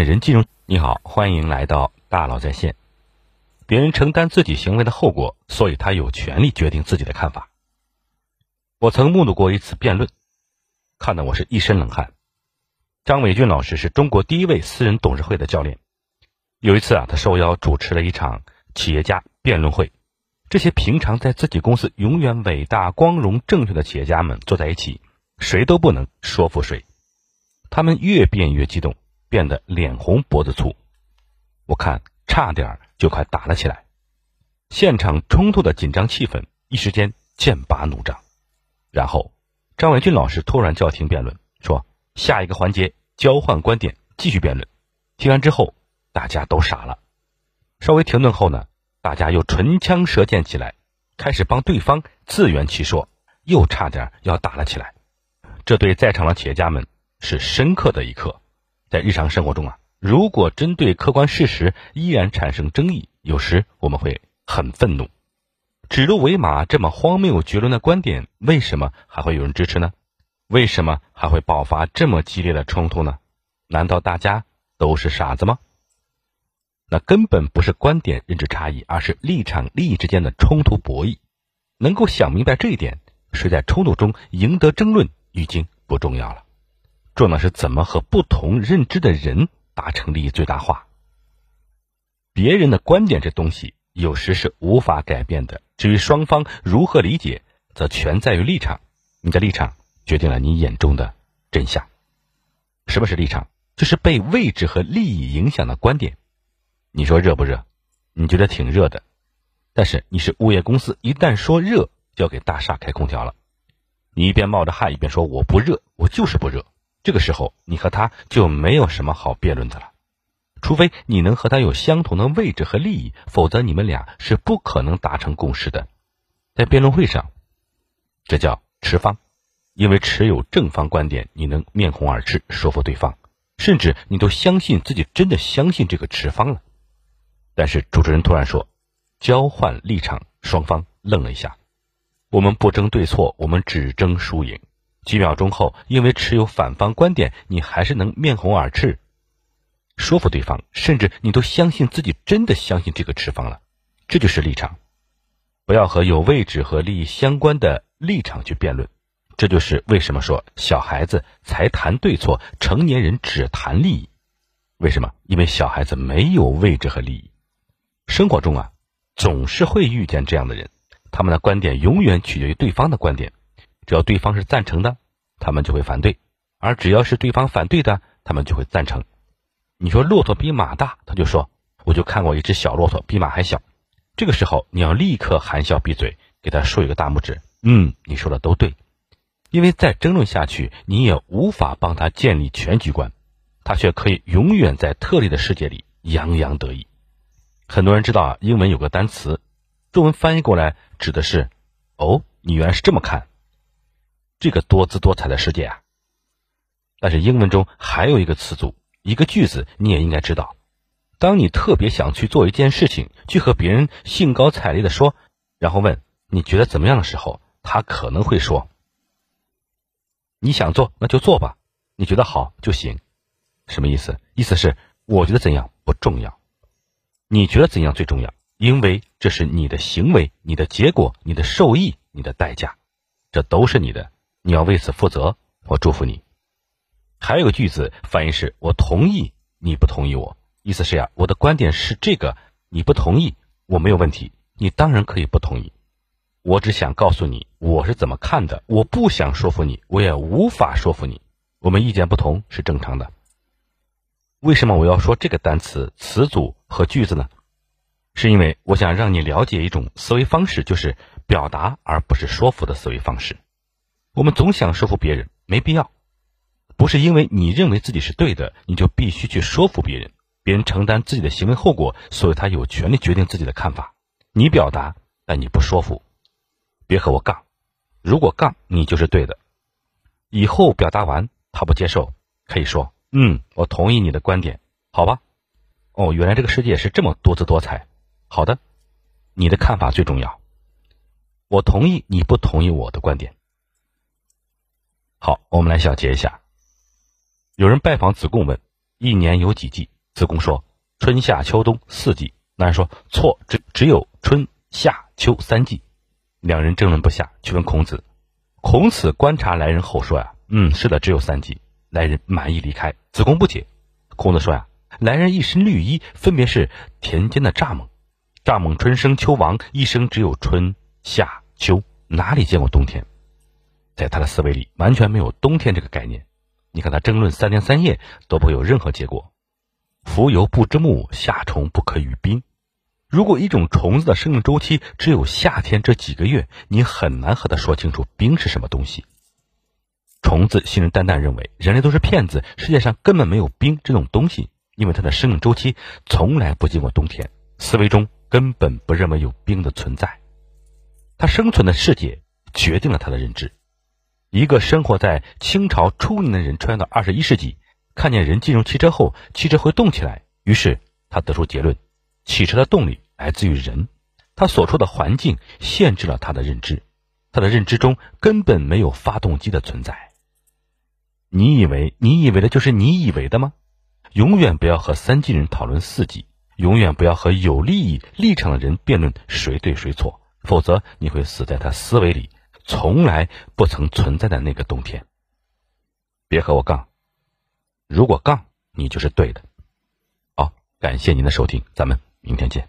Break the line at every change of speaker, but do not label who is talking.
人金融，你好，欢迎来到大佬在线。别人承担自己行为的后果，所以他有权利决定自己的看法。我曾目睹过一次辩论，看得我是一身冷汗。张伟俊老师是中国第一位私人董事会的教练。有一次啊，他受邀主持了一场企业家辩论会。这些平常在自己公司永远伟大、光荣、正确的企业家们坐在一起，谁都不能说服谁。他们越辩越激动，变得脸红脖子粗。我看差点就快打了起来。现场冲突的紧张气氛一时间剑拔弩张。然后，张伟军老师突然叫停辩论，说：“下一个环节交换观点，继续辩论。”听完之后，大家都傻了。稍微停顿后呢？大家又唇枪舌剑起来，开始帮对方自圆其说，又差点要打了起来。这对在场的企业家们是深刻的一课。在日常生活中啊，如果针对客观事实依然产生争议，有时我们会很愤怒。指鹿为马这么荒谬绝伦的观点，为什么还会有人支持呢？为什么还会爆发这么激烈的冲突呢？难道大家都是傻子吗？那根本不是观点认知差异，而是立场利益之间的冲突博弈。能够想明白这一点，谁在冲突中赢得争论已经不重要了，重要的是怎么和不同认知的人达成利益最大化。别人的观点这东西有时是无法改变的，至于双方如何理解，则全在于立场。你的立场决定了你眼中的真相。什么是立场？就是被位置和利益影响的观点。你说热不热？你觉得挺热的，但是你是物业公司，一旦说热，就要给大厦开空调了。你一边冒着汗，一边说我不热，我就是不热。这个时候，你和他就没有什么好辩论的了，除非你能和他有相同的位置和利益，否则你们俩是不可能达成共识的。在辩论会上，这叫持方，因为持有正方观点，你能面红耳赤说服对方，甚至你都相信自己真的相信这个持方了。但是主持人突然说：“交换立场。”双方愣了一下。我们不争对错，我们只争输赢。几秒钟后，因为持有反方观点，你还是能面红耳赤说服对方，甚至你都相信自己真的相信这个持方了。这就是立场。不要和有位置和利益相关的立场去辩论。这就是为什么说小孩子才谈对错，成年人只谈利益。为什么？因为小孩子没有位置和利益。生活中啊，总是会遇见这样的人，他们的观点永远取决于对方的观点。只要对方是赞成的，他们就会反对；而只要是对方反对的，他们就会赞成。你说骆驼比马大，他就说我就看过一只小骆驼，比马还小。这个时候你要立刻含笑闭嘴，给他竖一个大拇指。嗯，你说的都对，因为再争论下去，你也无法帮他建立全局观，他却可以永远在特例的世界里洋洋得意。很多人知道啊，英文有个单词，中文翻译过来指的是“哦，你原来是这么看”这个多姿多彩的世界啊。但是英文中还有一个词组，一个句子，你也应该知道。当你特别想去做一件事情，去和别人兴高采烈的说，然后问你觉得怎么样的时候，他可能会说：“你想做那就做吧，你觉得好就行。”什么意思？意思是我觉得怎样不重要。你觉得怎样最重要？因为这是你的行为、你的结果、你的受益、你的代价，这都是你的，你要为此负责。我祝福你。还有个句子翻译是：我同意，你不同意我。意思是呀，我的观点是这个，你不同意，我没有问题，你当然可以不同意。我只想告诉你我是怎么看的，我不想说服你，我也无法说服你。我们意见不同是正常的。为什么我要说这个单词、词组和句子呢？是因为我想让你了解一种思维方式，就是表达而不是说服的思维方式。我们总想说服别人，没必要。不是因为你认为自己是对的，你就必须去说服别人。别人承担自己的行为后果，所以他有权利决定自己的看法。你表达，但你不说服。别和我杠，如果杠，你就是对的。以后表达完，他不接受，可以说。嗯，我同意你的观点，好吧？哦，原来这个世界是这么多姿多彩。好的，你的看法最重要。我同意你不同意我的观点。好，我们来小结一下。有人拜访子贡问：一年有几季？子贡说：“春夏秋冬四季。”那人说：“错，只只有春夏秋三季。”两人争论不下，去问孔子。孔子观察来人后说：“呀，嗯，是的，只有三季。”来人满意离开。子贡不解。孔子说：“呀，来人一身绿衣，分别是田间的蚱蜢。蚱蜢春生秋亡，一生只有春夏秋，哪里见过冬天？在他的思维里，完全没有冬天这个概念。你看他争论三天三夜，都不会有任何结果。蜉蝣不知木，夏虫不可语冰。如果一种虫子的生命周期只有夏天这几个月，你很难和他说清楚冰是什么东西。虫子信誓旦旦认为人类都是骗子，世界上根本没有冰这种东西，因为它的生命周期从来不经过冬天，思维中根本不认为有冰的存在。他生存的世界决定了他的认知。一个生活在清朝初年的人，穿越到二十一世纪。看见人进入汽车后，汽车会动起来。于是他得出结论：汽车的动力来自于人。他所处的环境限制了他的认知，他的认知中根本没有发动机的存在。你以为你以为的就是你以为的吗？永远不要和三季人讨论四季，永远不要和有利益立场的人辩论谁对谁错，否则你会死在他思维里从来不曾存在的那个冬天。别和我杠。如果杠，你就是对的。好，感谢您的收听，咱们明天见。